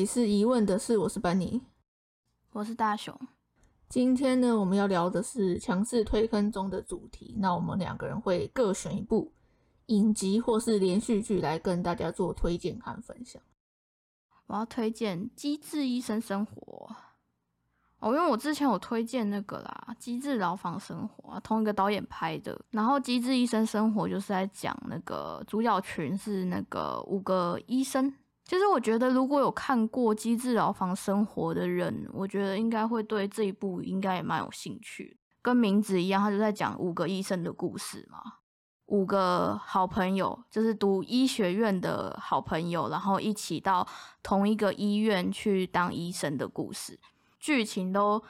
里是疑问的是，我是班尼，我是大雄。今天呢，我们要聊的是强势推坑中的主题。那我们两个人会各选一部影集或是连续剧来跟大家做推荐和分享。我要推荐《机智医生生活》哦，因为我之前有推荐那个啦，《机智牢房生活》，同一个导演拍的。然后《机智医生生活》就是在讲那个主角群是那个五个医生。其实我觉得，如果有看过《机智牢房生活》的人，我觉得应该会对这一部应该也蛮有兴趣。跟名字一样，他就在讲五个医生的故事嘛。五个好朋友，就是读医学院的好朋友，然后一起到同一个医院去当医生的故事。剧情都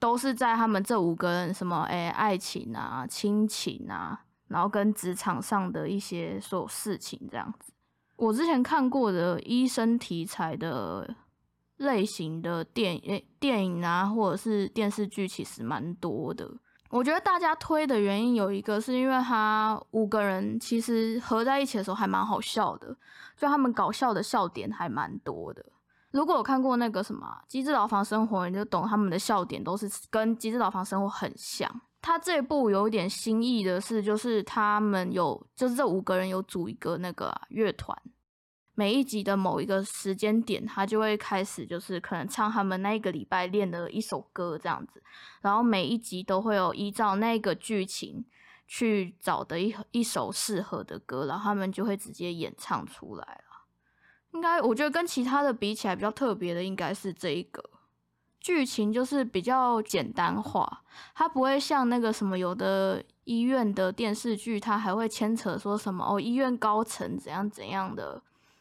都是在他们这五个人什么哎，爱情啊、亲情啊，然后跟职场上的一些所有事情这样子。我之前看过的医生题材的类型的电影、电影啊，或者是电视剧，其实蛮多的。我觉得大家推的原因有一个，是因为他五个人其实合在一起的时候还蛮好笑的，就他们搞笑的笑点还蛮多的。如果有看过那个什么《机智牢房生活》，你就懂他们的笑点都是跟《机智牢房生活》很像。他这部有一点新意的是，就是他们有，就是这五个人有组一个那个乐团，每一集的某一个时间点，他就会开始，就是可能唱他们那一个礼拜练的一首歌这样子，然后每一集都会有依照那个剧情去找的一一首适合的歌，然后他们就会直接演唱出来了。应该我觉得跟其他的比起来，比较特别的应该是这一个。剧情就是比较简单化，它不会像那个什么有的医院的电视剧，它还会牵扯说什么哦，医院高层怎样怎样的，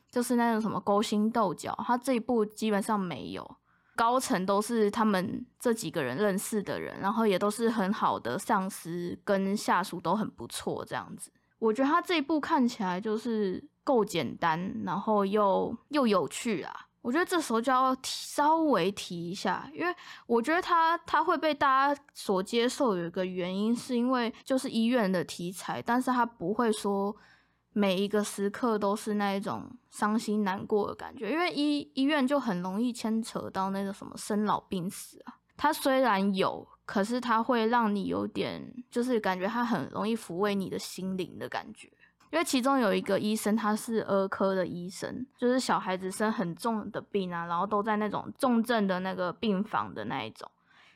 就是那种什么勾心斗角。它这一部基本上没有，高层都是他们这几个人认识的人，然后也都是很好的上司跟下属都很不错这样子。我觉得他这一部看起来就是够简单，然后又又有趣啊。我觉得这时候就要稍微提一下，因为我觉得他他会被大家所接受，有一个原因是因为就是医院的题材，但是他不会说每一个时刻都是那一种伤心难过的感觉，因为医医院就很容易牵扯到那个什么生老病死啊。他虽然有，可是他会让你有点就是感觉他很容易抚慰你的心灵的感觉。因为其中有一个医生，他是儿科的医生，就是小孩子生很重的病啊，然后都在那种重症的那个病房的那一种，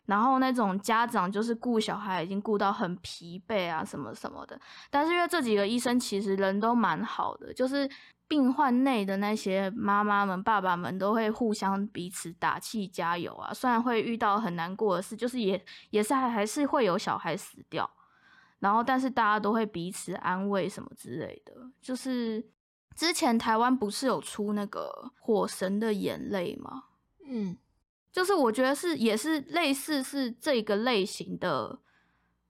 然后那种家长就是顾小孩已经顾到很疲惫啊，什么什么的。但是因为这几个医生其实人都蛮好的，就是病患内的那些妈妈们、爸爸们都会互相彼此打气加油啊。虽然会遇到很难过的事，就是也也是还还是会有小孩死掉。然后，但是大家都会彼此安慰什么之类的。就是之前台湾不是有出那个《火神的眼泪》吗？嗯，就是我觉得是也是类似是这个类型的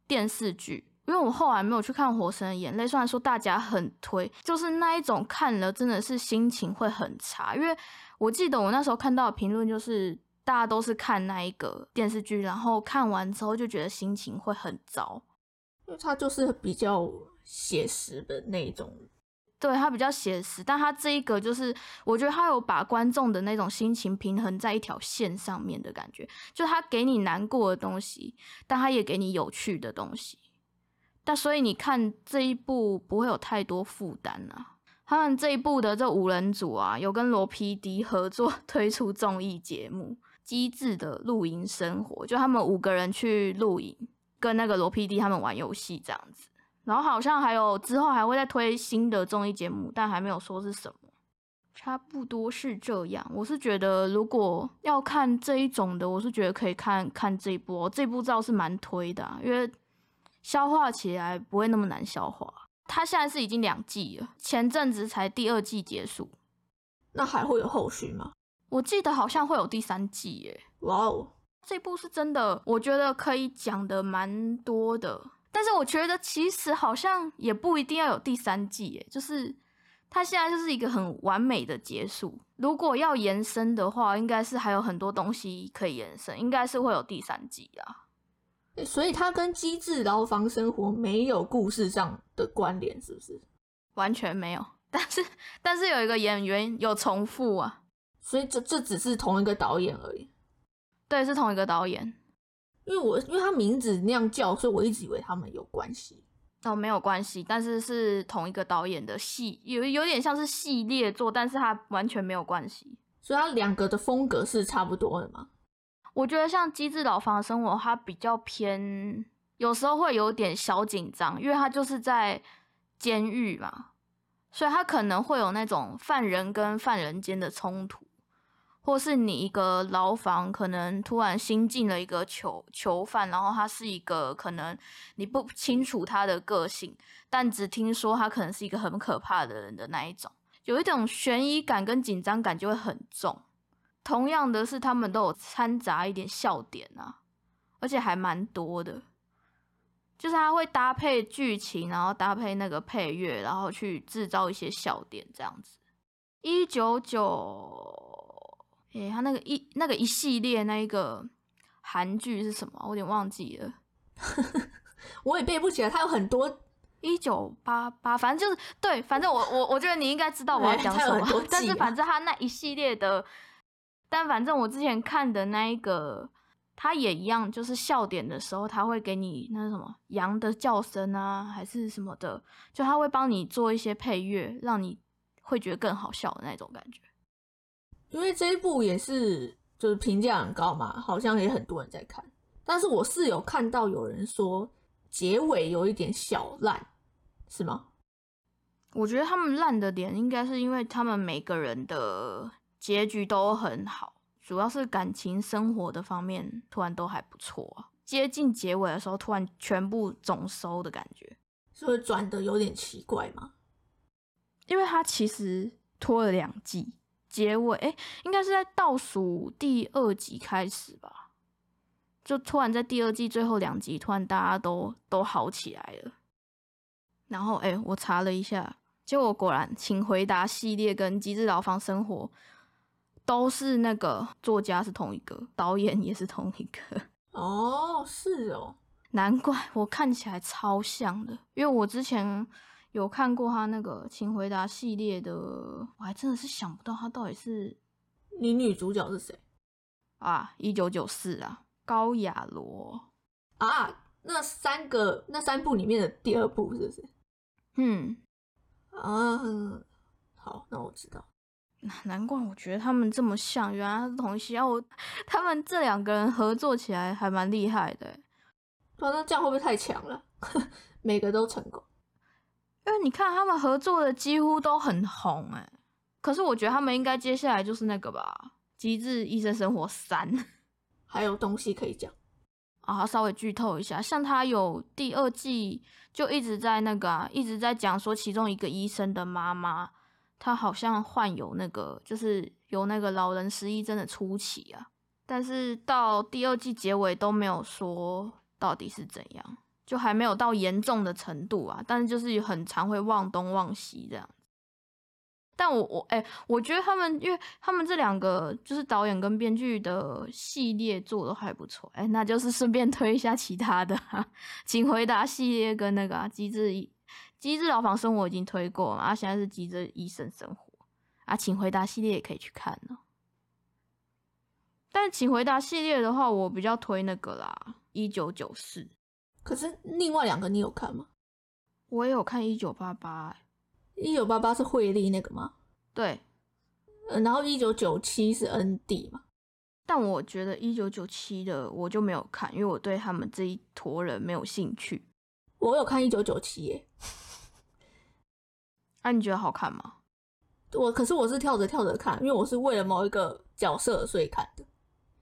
电视剧。因为我后来没有去看《火神的眼泪》，虽然说大家很推，就是那一种看了真的是心情会很差。因为我记得我那时候看到的评论就是大家都是看那一个电视剧，然后看完之后就觉得心情会很糟。因为它就是比较写实的那种，对，它比较写实，但它这一个就是，我觉得它有把观众的那种心情平衡在一条线上面的感觉，就它给你难过的东西，但它也给你有趣的东西，但所以你看这一部不会有太多负担啊。他们这一部的这五人组啊，有跟罗 PD 合作 推出综艺节目《机智的露营生活》，就他们五个人去露营。跟那个罗 PD 他们玩游戏这样子，然后好像还有之后还会再推新的综艺节目，但还没有说是什么，差不多是这样。我是觉得如果要看这一种的，我是觉得可以看看这一部，这部照是蛮推的，因为消化起来不会那么难消化。它现在是已经两季了，前阵子才第二季结束，那还会有后续吗？我记得好像会有第三季耶。哇哦！这部是真的，我觉得可以讲的蛮多的，但是我觉得其实好像也不一定要有第三季，诶，就是它现在就是一个很完美的结束。如果要延伸的话，应该是还有很多东西可以延伸，应该是会有第三季啊。所以它跟机智牢房生活没有故事上的关联，是不是？完全没有，但是但是有一个演员有重复啊。所以这这只是同一个导演而已。对，是同一个导演。因为我因为他名字那样叫，所以我一直以为他们有关系。哦，没有关系，但是是同一个导演的戏，有有点像是系列作，但是它完全没有关系。所以它两个的风格是差不多的嘛？我觉得像《机智牢房生活》，它比较偏，有时候会有点小紧张，因为它就是在监狱嘛，所以它可能会有那种犯人跟犯人间的冲突。或是你一个牢房，可能突然新进了一个囚囚犯，然后他是一个可能你不清楚他的个性，但只听说他可能是一个很可怕的人的那一种，有一种悬疑感跟紧张感就会很重。同样的是，他们都有掺杂一点笑点啊，而且还蛮多的，就是他会搭配剧情，然后搭配那个配乐，然后去制造一些笑点这样子。一九九。诶，他那个一那个一系列那一个韩剧是什么？我有点忘记了，我也背不起来。他有很多一九八八，反正就是对，反正我我我觉得你应该知道我要讲什么。但是反正他那一系列的，但反正我之前看的那一个，他也一样，就是笑点的时候，他会给你那什么羊的叫声啊，还是什么的，就他会帮你做一些配乐，让你会觉得更好笑的那种感觉。因为这一部也是就是评价很高嘛，好像也很多人在看。但是我是有看到有人说结尾有一点小烂，是吗？我觉得他们烂的点应该是因为他们每个人的结局都很好，主要是感情生活的方面突然都还不错。接近结尾的时候，突然全部总收的感觉，是会转的有点奇怪吗？因为他其实拖了两季。结尾哎，应该是在倒数第二集开始吧，就突然在第二季最后两集，突然大家都都好起来了。然后哎，我查了一下，结果果然《请回答》系列跟《机智牢房生活》都是那个作家是同一个，导演也是同一个。哦，是哦，难怪我看起来超像的，因为我之前。有看过他那个《请回答》系列的，我还真的是想不到他到底是你女主角是谁啊？一九九四啊，高雅罗啊，那三个那三部里面的第二部是不是？嗯啊，好，那我知道。难怪我觉得他们这么像，原来是同一啊。我他们这两个人合作起来还蛮厉害的。那这样会不会太强了？每个都成功。因为你看他们合作的几乎都很红哎，可是我觉得他们应该接下来就是那个吧，《极致医生生活三》，还有东西可以讲。啊，稍微剧透一下，像他有第二季就一直在那个一直在讲说其中一个医生的妈妈，她好像患有那个就是有那个老人失忆症的初期啊，但是到第二季结尾都没有说到底是怎样。就还没有到严重的程度啊，但是就是很常会忘东忘西这样。但我我哎，我觉得他们，因为他们这两个就是导演跟编剧的系列做的还不错，哎，那就是顺便推一下其他的，请回答系列跟那个《机智机智牢房生活》已经推过了，啊，现在是《机智医生生活》啊，请回答系列也可以去看呢。但请回答系列的话，我比较推那个啦，一九九四。可是另外两个你有看吗？我也有看一九八八，一九八八是惠利那个吗？对，呃，然后一九九七是 N D 嘛。但我觉得一九九七的我就没有看，因为我对他们这一坨人没有兴趣。我有看一九九七耶，啊你觉得好看吗？我可是我是跳着跳着看，因为我是为了某一个角色所以看的。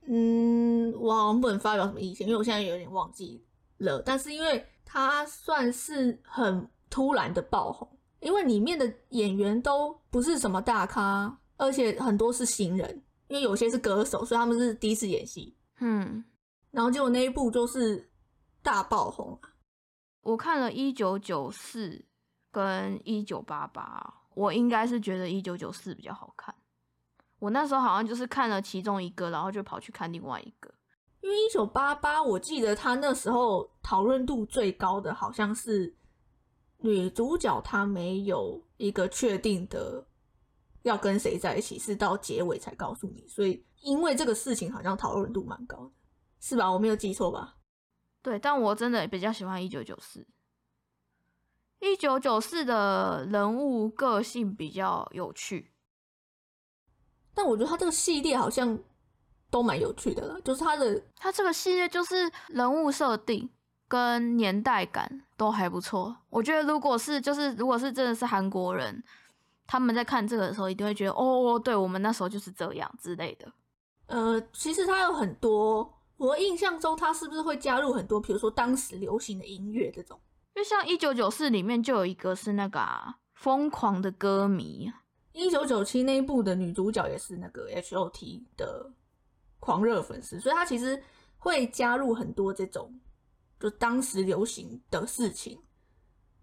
嗯，我好像不能发表什么意见，因为我现在有点忘记。了，但是因为它算是很突然的爆红，因为里面的演员都不是什么大咖，而且很多是新人，因为有些是歌手，所以他们是第一次演戏。嗯，然后结果那一部就是大爆红。我看了一九九四跟一九八八，我应该是觉得一九九四比较好看。我那时候好像就是看了其中一个，然后就跑去看另外一个。因为一九八八，我记得他那时候讨论度最高的好像是女主角，她没有一个确定的要跟谁在一起，是到结尾才告诉你。所以因为这个事情好像讨论度蛮高的，是吧？我没有记错吧？对，但我真的比较喜欢一九九四。一九九四的人物个性比较有趣，但我觉得他这个系列好像都蛮有趣的了，就是他的他这个系列就是人物设定跟年代感都还不错。我觉得如果是就是如果是真的是韩国人，他们在看这个的时候，一定会觉得哦，对我们那时候就是这样之类的。呃，其实它有很多，我印象中它是不是会加入很多，比如说当时流行的音乐这种。就像一九九四里面就有一个是那个疯狂的歌迷，一九九七那一部的女主角也是那个 H O T 的狂热粉丝，所以他其实会加入很多这种就当时流行的事情，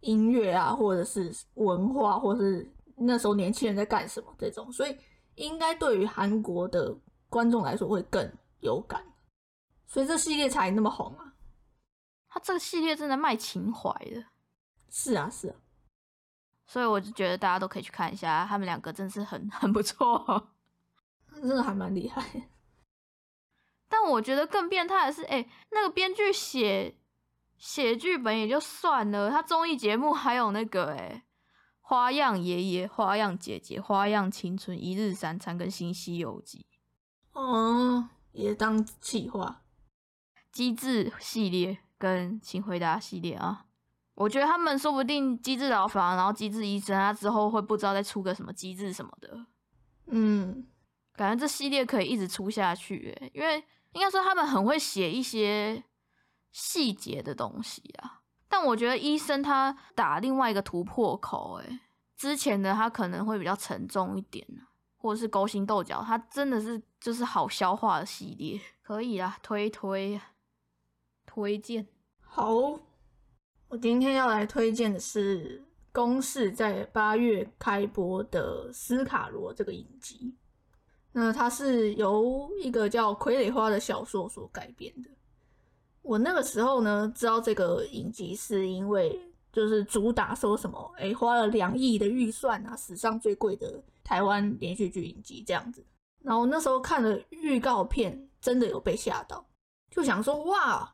音乐啊，或者是文化，或是那时候年轻人在干什么这种，所以应该对于韩国的观众来说会更有感，所以这系列才那么红啊。他这个系列真的卖情怀的，是啊是啊，所以我就觉得大家都可以去看一下，他们两个真是很很不错，真的还蛮厉害。但我觉得更变态的是，哎，那个编剧写写剧本也就算了，他综艺节目还有那个，哎，花样爷爷、花样姐姐、花样青春、一日三餐跟新西游记，哦，也当企划，机智系列。跟请回答系列啊，我觉得他们说不定机智牢房，然后机智医生他，之后会不知道再出个什么机智什么的。嗯，感觉这系列可以一直出下去，诶，因为应该说他们很会写一些细节的东西啊。但我觉得医生他打另外一个突破口，诶，之前的他可能会比较沉重一点或者是勾心斗角，他真的是就是好消化的系列，可以啦，推推。推荐好，我今天要来推荐的是公视在八月开播的《斯卡罗》这个影集。那它是由一个叫《傀儡花》的小说所改编的。我那个时候呢，知道这个影集是因为就是主打说什么，哎，花了两亿的预算啊，史上最贵的台湾连续剧影集这样子。然后那时候看了预告片，真的有被吓到，就想说哇。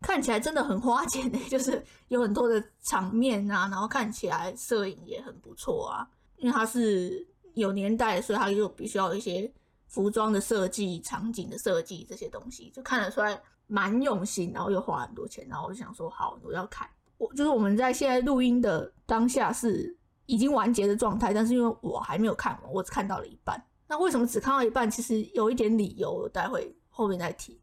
看起来真的很花钱呢，就是有很多的场面啊，然后看起来摄影也很不错啊。因为它是有年代，所以它就必须要一些服装的设计、场景的设计这些东西，就看得出来蛮用心，然后又花很多钱。然后我就想说，好，我要看。我就是我们在现在录音的当下是已经完结的状态，但是因为我还没有看完，我只看到了一半。那为什么只看到一半？其实有一点理由，待会后面再提。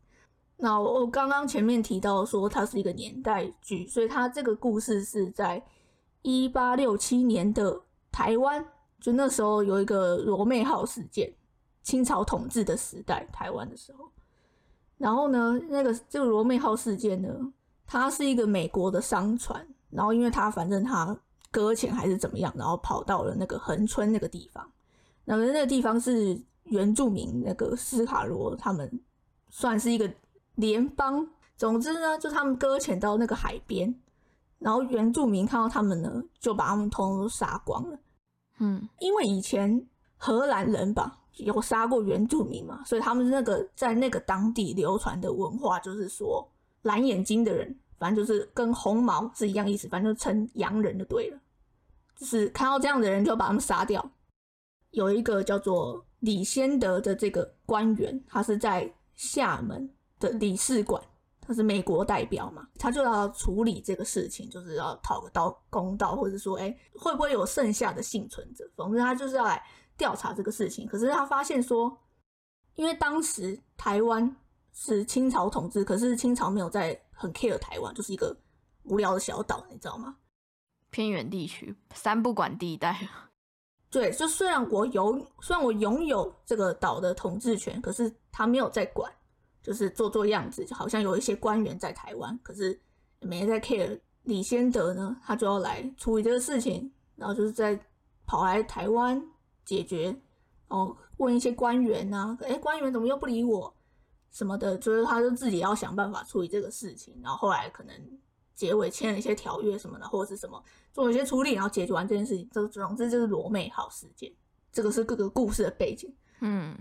那我刚刚前面提到说它是一个年代剧，所以它这个故事是在一八六七年的台湾，就那时候有一个罗妹号事件，清朝统治的时代，台湾的时候。然后呢，那个这个罗妹号事件呢，它是一个美国的商船，然后因为它反正它搁浅还是怎么样，然后跑到了那个横村那个地方，那么那个地方是原住民那个斯卡罗他们算是一个。联邦，总之呢，就他们搁浅到那个海边，然后原住民看到他们呢，就把他们通通都杀光了。嗯，因为以前荷兰人吧有杀过原住民嘛，所以他们那个在那个当地流传的文化就是说，蓝眼睛的人，反正就是跟红毛是一样意思，反正就称洋人就对了。就是看到这样的人就把他们杀掉。有一个叫做李先德的这个官员，他是在厦门。的理事馆，他是美国代表嘛，他就要处理这个事情，就是要讨个道公道，或者说，哎，会不会有剩下的幸存者？总之，他就是要来调查这个事情。可是他发现说，因为当时台湾是清朝统治，可是清朝没有在很 care 台湾，就是一个无聊的小岛，你知道吗？偏远地区，三不管地带。对，就虽然我有，虽然我拥有这个岛的统治权，可是他没有在管。就是做做样子，就好像有一些官员在台湾，可是没在 care。李先德呢，他就要来处理这个事情，然后就是在跑来台湾解决，然后问一些官员呐，哎，官员怎么又不理我什么的，就是他就自己要想办法处理这个事情。然后后来可能结尾签了一些条约什么的，或者是什么做一些处理，然后解决完这件事情。这总之就是罗美号事件。这个是各个故事的背景。嗯，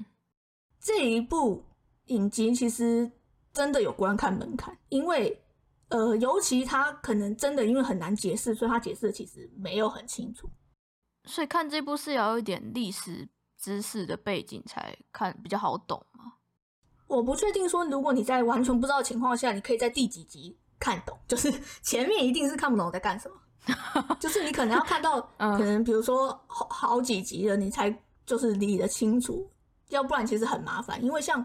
这一部影集其实真的有观看门槛，因为呃，尤其他可能真的因为很难解释，所以他解释的其实没有很清楚。所以看这部是要有一点历史知识的背景才看比较好懂嘛。我不确定说，如果你在完全不知道的情况下，你可以在第几集看懂，就是 前面一定是看不懂我在干什么。就是你可能要看到，嗯可能比如说好好几集了，你才就是理得清楚，要不然其实很麻烦。因为像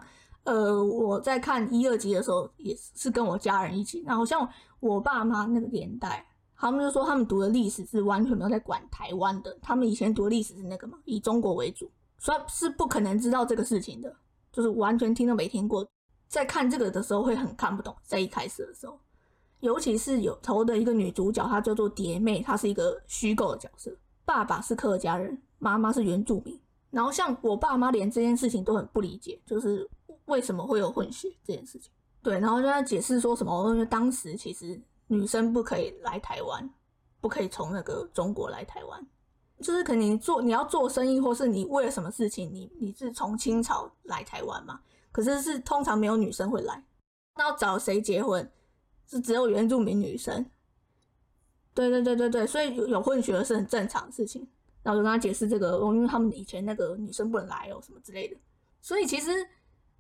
呃我在看一二集的时候，也是跟我家人一起，然后像我爸妈那个年代，他们就说他们读的历史是完全没有在管台湾的，他们以前读历史是那个嘛，以中国为主，所以是不可能知道这个事情的，就是完全听都没听过。在看这个的时候会很看不懂，在一开始的时候。尤其是有头的一个女主角，她叫做蝶妹，她是一个虚构的角色。爸爸是客家人，妈妈是原住民。然后像我爸妈连这件事情都很不理解，就是为什么会有混血这件事情。对，然后就在解释说什么，因为当时其实女生不可以来台湾，不可以从那个中国来台湾，就是可能你做你要做生意，或是你为了什么事情，你你是从清朝来台湾嘛？可是是通常没有女生会来，那要找谁结婚？是只有原住民女生。对对对对对，所以有有混血是很正常的事情。然后就跟他解释这个，因为他们以前那个女生不能来哦，什么之类的。所以其实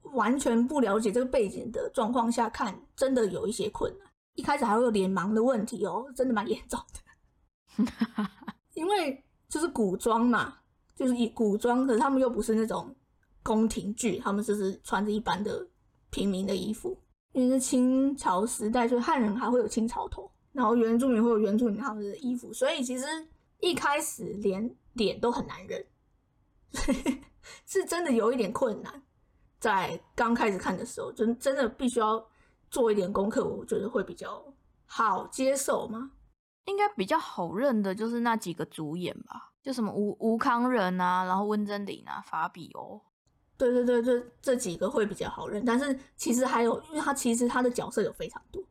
完全不了解这个背景的状况下看，真的有一些困难。一开始还会有脸盲的问题哦，真的蛮严重的。因为就是古装嘛，就是以古装，可是他们又不是那种宫廷剧，他们就是穿着一般的平民的衣服。因为是清朝时代，所以汉人还会有清朝头，然后原住民会有原住民他们的衣服，所以其实一开始连脸都很难认，是真的有一点困难。在刚开始看的时候，就真的必须要做一点功课，我觉得会比较好接受吗？应该比较好认的就是那几个主演吧，就什么吴吴康仁啊，然后温真菱啊，法比欧。对对对，这这几个会比较好认，但是其实还有，因为他其实他的角色有非常多，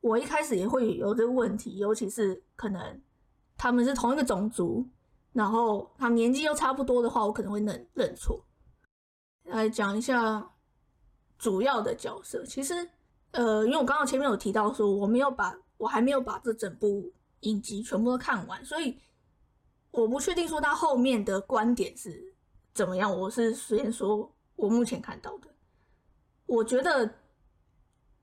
我一开始也会有这个问题，尤其是可能他们是同一个种族，然后他们年纪又差不多的话，我可能会认认错。来讲一下主要的角色，其实呃，因为我刚刚前面有提到说，我没有把我还没有把这整部影集全部都看完，所以我不确定说他后面的观点是。怎么样？我是先说，我目前看到的，我觉得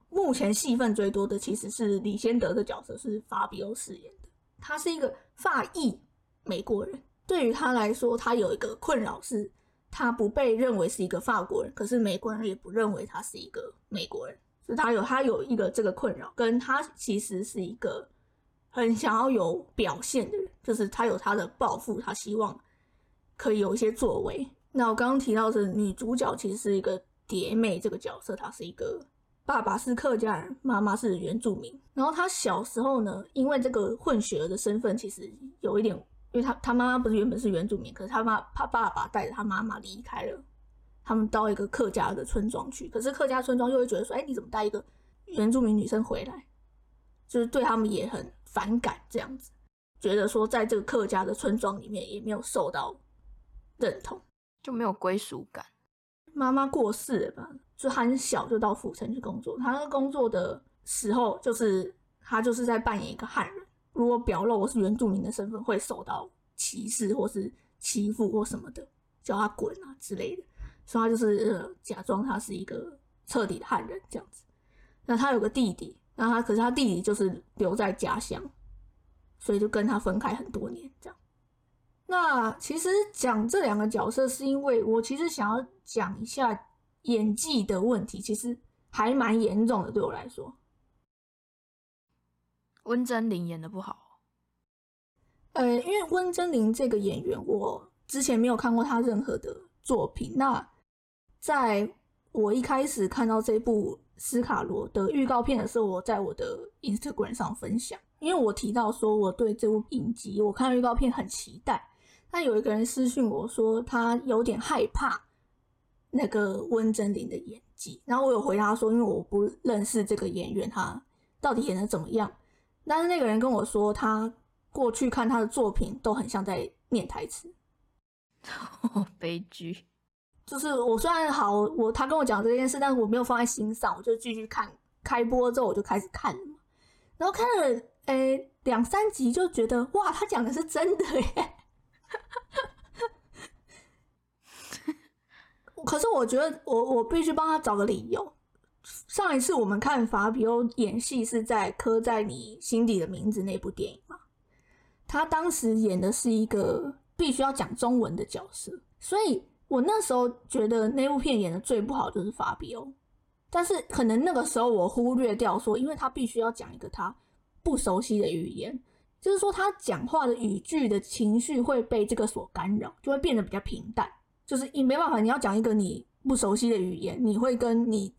目前戏份最多的其实是李先德的角色是法比欧饰演的，他是一个法裔美国人。对于他来说，他有一个困扰是，他不被认为是一个法国人，可是美国人也不认为他是一个美国人，所以他有他有一个这个困扰，跟他其实是一个很想要有表现的人，就是他有他的抱负，他希望。可以有一些作为。那我刚刚提到的女主角其实是一个蝶妹这个角色，她是一个爸爸是客家人，妈妈是原住民。然后她小时候呢，因为这个混血儿的身份，其实有一点，因为他他妈妈不是原本是原住民，可是他妈他爸爸带着他妈妈离开了，他们到一个客家的村庄去。可是客家村庄又会觉得说，哎，你怎么带一个原住民女生回来？就是对他们也很反感，这样子，觉得说在这个客家的村庄里面也没有受到。认同就没有归属感。妈妈过世了吧？就很小就到府城去工作。他工作的时候，就是他就是在扮演一个汉人。如果表露我是原住民的身份，会受到歧视或是欺负或什么的，叫他滚啊之类的。所以他就是假装他是一个彻底的汉人这样子。那他有个弟弟，那他可是他弟弟就是留在家乡，所以就跟他分开很多年这样。那其实讲这两个角色，是因为我其实想要讲一下演技的问题，其实还蛮严重的，对我来说。温真菱演的不好，呃，因为温真菱这个演员，我之前没有看过他任何的作品。那在我一开始看到这部斯卡罗的预告片的时候，我在我的 Instagram 上分享，因为我提到说我对这部影集，我看预告片很期待。那有一个人私讯我说，他有点害怕那个温真菱的演技。然后我有回答说，因为我不认识这个演员，他到底演的怎么样？但是那个人跟我说，他过去看他的作品都很像在念台词。悲剧。就是我虽然好，我他跟我讲这件事，但是我没有放在心上，我就继续看。开播之后我就开始看了嘛，然后看了诶两三集就觉得哇，他讲的是真的耶。可是我觉得我我必须帮他找个理由。上一次我们看法比欧演戏是在《刻在你心底的名字》那部电影嘛，他当时演的是一个必须要讲中文的角色，所以我那时候觉得那部片演的最不好就是法比欧。但是可能那个时候我忽略掉说，因为他必须要讲一个他不熟悉的语言，就是说他讲话的语句的情绪会被这个所干扰，就会变得比较平淡。就是你没办法，你要讲一个你不熟悉的语言，你会跟你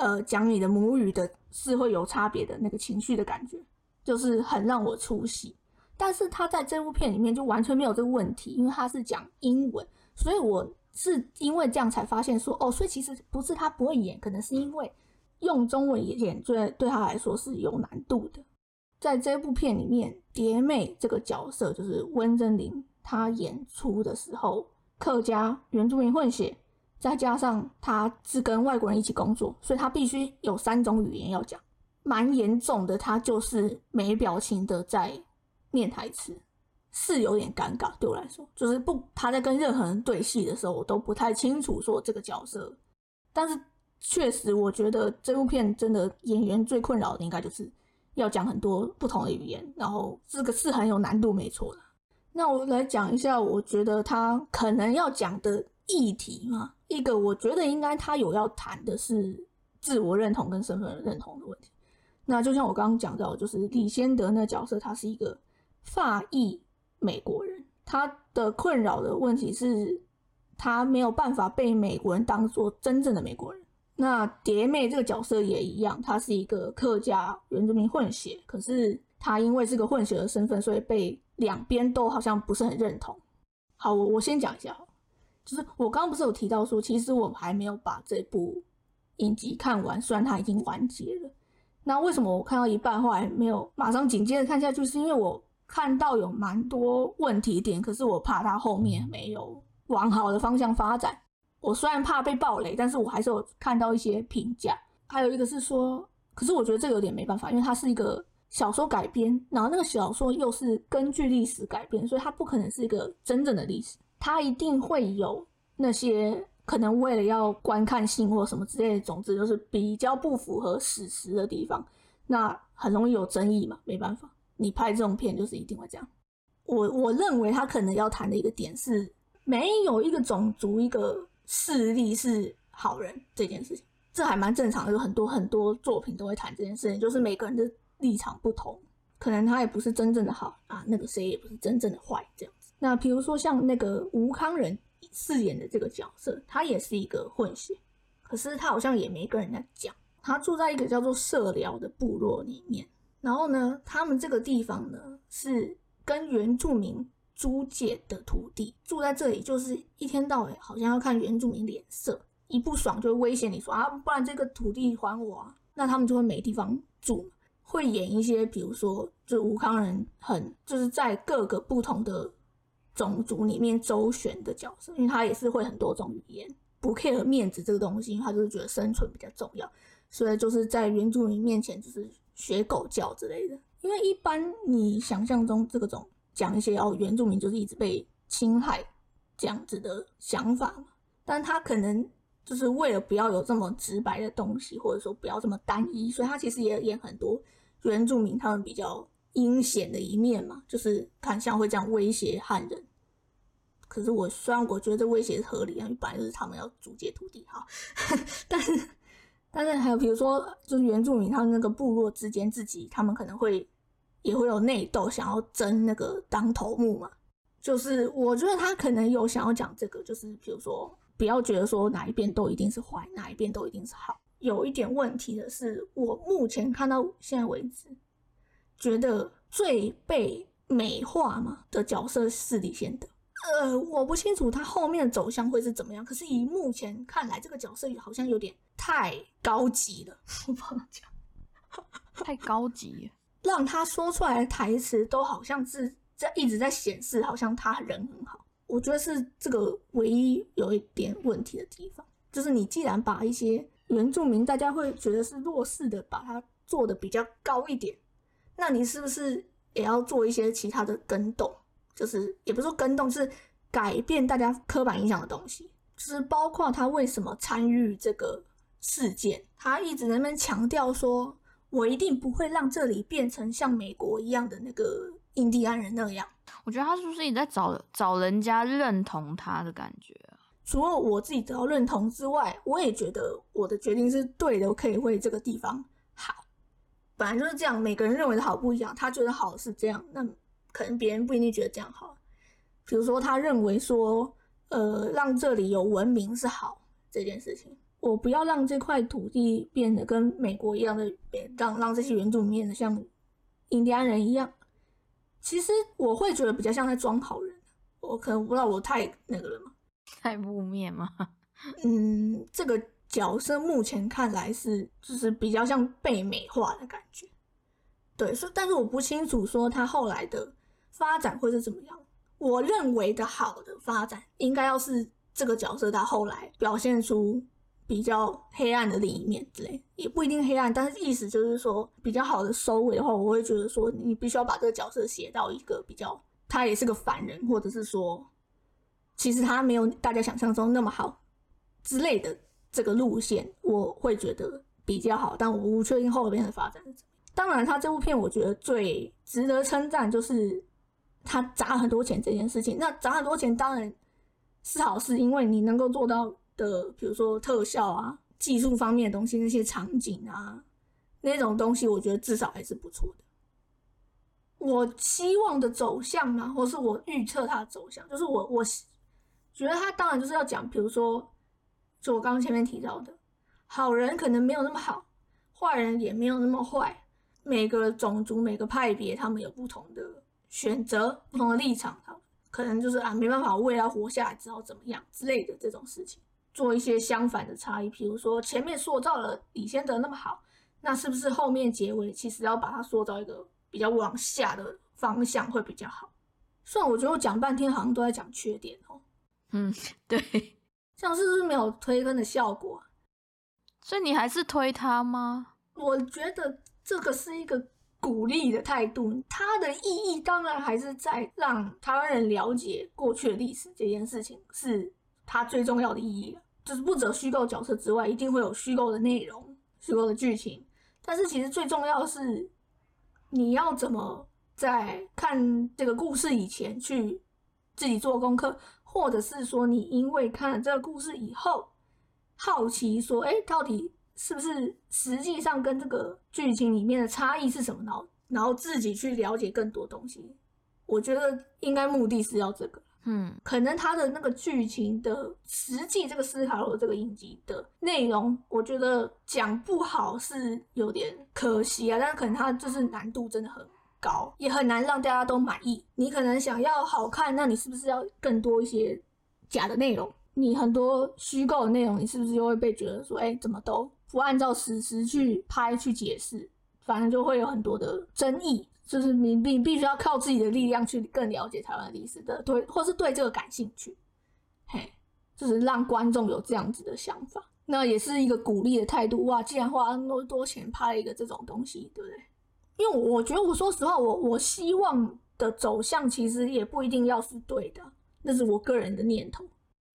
呃讲你的母语的是会有差别的那个情绪的感觉，就是很让我出戏。但是他在这部片里面就完全没有这个问题，因为他是讲英文，所以我。是因为这样才发现说哦，所以其实不是他不会演，可能是因为用中文演最对他来说是有难度的。在这部片里面，蝶妹这个角色就是温真菱，她演出的时候，客家原住民混血，再加上他是跟外国人一起工作，所以他必须有三种语言要讲，蛮严重的。他就是没表情的在念台词。是有点尴尬，对我来说，就是不他在跟任何人对戏的时候，我都不太清楚说这个角色。但是确实，我觉得这部片真的演员最困扰的应该就是要讲很多不同的语言，然后这个是很有难度，没错的。那我来讲一下，我觉得他可能要讲的议题嘛，一个我觉得应该他有要谈的是自我认同跟身份认同的问题。那就像我刚刚讲到，就是李先德那角色，他是一个发裔。美国人他的困扰的问题是，他没有办法被美国人当做真正的美国人。那蝶妹这个角色也一样，她是一个客家原住民混血，可是她因为是个混血的身份，所以被两边都好像不是很认同。好，我我先讲一下，就是我刚刚不是有提到说，其实我还没有把这部影集看完，虽然它已经完结了。那为什么我看到一半后来没有马上紧接着看下去？是因为我。看到有蛮多问题点，可是我怕它后面没有往好的方向发展。我虽然怕被暴雷，但是我还是有看到一些评价。还有一个是说，可是我觉得这个有点没办法，因为它是一个小说改编，然后那个小说又是根据历史改编，所以它不可能是一个真正的历史，他一定会有那些可能为了要观看性或什么之类的，总之就是比较不符合史实的地方，那很容易有争议嘛，没办法。你拍这种片就是一定会这样。我我认为他可能要谈的一个点是，没有一个种族、一个势力是好人这件事情，这还蛮正常的。有很多很多作品都会谈这件事情，就是每个人的立场不同，可能他也不是真正的好啊，那个谁也不是真正的坏这样。那比如说像那个吴康仁饰演的这个角色，他也是一个混血，可是他好像也没跟人家讲，他住在一个叫做社寮的部落里面。然后呢，他们这个地方呢是跟原住民租借的土地，住在这里就是一天到晚好像要看原住民脸色，一不爽就会威胁你说啊，不然这个土地还我啊，那他们就会没地方住，会演一些比如说就吴康人很就是在各个不同的种族里面周旋的角色，因为他也是会很多种语言，不 care 面子这个东西，他就是觉得生存比较重要，所以就是在原住民面前就是。学狗叫之类的，因为一般你想象中这个种讲一些哦，原住民就是一直被侵害这样子的想法嘛，但他可能就是为了不要有这么直白的东西，或者说不要这么单一，所以他其实也演很多原住民他们比较阴险的一面嘛，就是看像会这样威胁汉人。可是我虽然我觉得这威胁是合理啊，因为本来就是他们要租借土地哈，但是。但是还有，比如说，就是原住民他们那个部落之间自己，他们可能会也会有内斗，想要争那个当头目嘛。就是我觉得他可能有想要讲这个，就是比如说，不要觉得说哪一边都一定是坏，哪一边都一定是好。有一点问题的是，我目前看到现在为止，觉得最被美化嘛的角色是李先德。呃，我不清楚他后面走向会是怎么样。可是以目前看来，这个角色好像有点太高级了，我不能讲，太高级，让他说出来的台词都好像是在一直在显示，好像他人很好。我觉得是这个唯一有一点问题的地方，就是你既然把一些原住民大家会觉得是弱势的，把它做的比较高一点，那你是不是也要做一些其他的更动？就是也不是说跟动，是改变大家刻板印象的东西，就是包括他为什么参与这个事件，他一直在那边强调说，我一定不会让这里变成像美国一样的那个印第安人那样。我觉得他是不是也在找找人家认同他的感觉啊？除了我自己得到认同之外，我也觉得我的决定是对的，我可以为这个地方好。本来就是这样，每个人认为的好不一样。他觉得好是这样，那可能别人不一定觉得这样好。比如说，他认为说，呃，让这里有文明是好这件事情，我不要让这块土地变得跟美国一样的，让让这些原住民变得像印第安人一样。其实我会觉得比较像在装好人，我可能不知道我太那个了吗？太负面吗？嗯，这个角色目前看来是就是比较像被美化的感觉，对，所以但是我不清楚说他后来的发展会是怎么样。我认为的好的发展，应该要是这个角色他后来表现出比较黑暗的另一面之类，也不一定黑暗，但是意思就是说比较好的收尾的话，我会觉得说你必须要把这个角色写到一个比较，他也是个凡人，或者是说其实他没有大家想象中那么好之类的这个路线，我会觉得比较好，但我不确定后边的发展是怎么。当然，他这部片我觉得最值得称赞就是他砸很多钱这件事情。那砸很多钱当然是好事，因为你能够做到的，比如说特效啊、技术方面的东西，那些场景啊那种东西，我觉得至少还是不错的。我希望的走向嘛，或是我预测它的走向，就是我我觉得他当然就是要讲，比如说，就我刚刚前面提到的，好人可能没有那么好，坏人也没有那么坏。每个种族、每个派别，他们有不同的选择、不同的立场，他可能就是啊，没办法，为了活下来，只好怎么样之类的这种事情，做一些相反的差异。比如说，前面塑造了李先德那么好，那是不是后面结尾其实要把它塑造一个比较往下的方向会比较好？虽然我觉得我讲半天好像都在讲缺点哦。嗯，对，这样是不是没有推分的效果？所以你还是推他吗？我觉得。这个是一个鼓励的态度，它的意义当然还是在让台湾人了解过去的历史这件事情，是它最重要的意义就是不止虚构角色之外，一定会有虚构的内容、虚构的剧情。但是其实最重要的是，你要怎么在看这个故事以前去自己做功课，或者是说你因为看了这个故事以后，好奇说，哎，到底。是不是实际上跟这个剧情里面的差异是什么？然后，然后自己去了解更多东西。我觉得应该目的是要这个。嗯，可能他的那个剧情的实际这个斯卡罗这个影集的内容，我觉得讲不好是有点可惜啊。但是可能他就是难度真的很高，也很难让大家都满意。你可能想要好看，那你是不是要更多一些假的内容？你很多虚构的内容，你是不是就会被觉得说，哎，怎么都？不按照史实去拍去解释，反正就会有很多的争议。就是你你必须要靠自己的力量去更了解台湾历史的，对，或是对这个感兴趣。嘿，就是让观众有这样子的想法，那也是一个鼓励的态度。哇，既然花那么多钱拍一个这种东西，对不对？因为我觉得，我说实话，我我希望的走向其实也不一定要是对的，那是我个人的念头。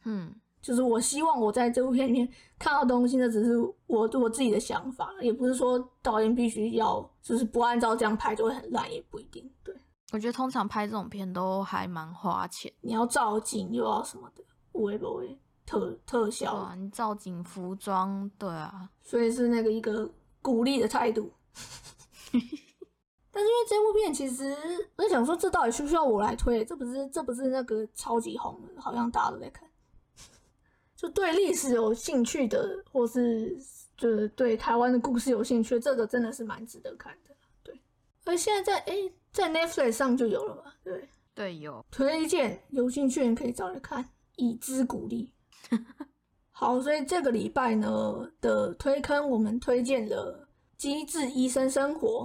嗯。就是我希望我在这部片里面看到东西，那只是我我自己的想法，也不是说导演必须要就是不按照这样拍就会很烂，也不一定。对，我觉得通常拍这种片都还蛮花钱，你要造景又要什么的，会不会特特效啊？你造景、服装，对啊，所以是那个一个鼓励的态度。但是因为这部片，其实我在想说，这到底需不需要我来推？这不是这不是那个超级红的，好像大家都在看。就对历史有兴趣的，或是就是对台湾的故事有兴趣，这个真的是蛮值得看的。对，而现在在哎，在 Netflix 上就有了嘛？对，对，有推荐，有兴趣人可以找来看，以资鼓励。好，所以这个礼拜呢的推坑，我们推荐了《机智医生生活》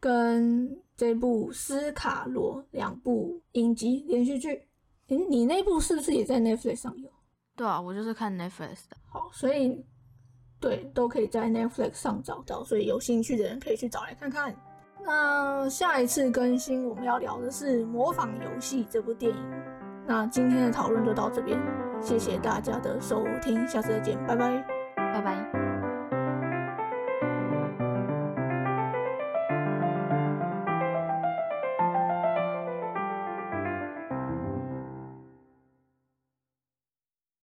跟这部《斯卡罗》两部影集连续剧。你你那部是不是也在 Netflix 上有？对啊，我就是看 Netflix 的。好，所以对都可以在 Netflix 上找到，所以有兴趣的人可以去找来看看。那下一次更新我们要聊的是《模仿游戏》这部电影。那今天的讨论就到这边，谢谢大家的收听，下次再见，拜拜。拜拜。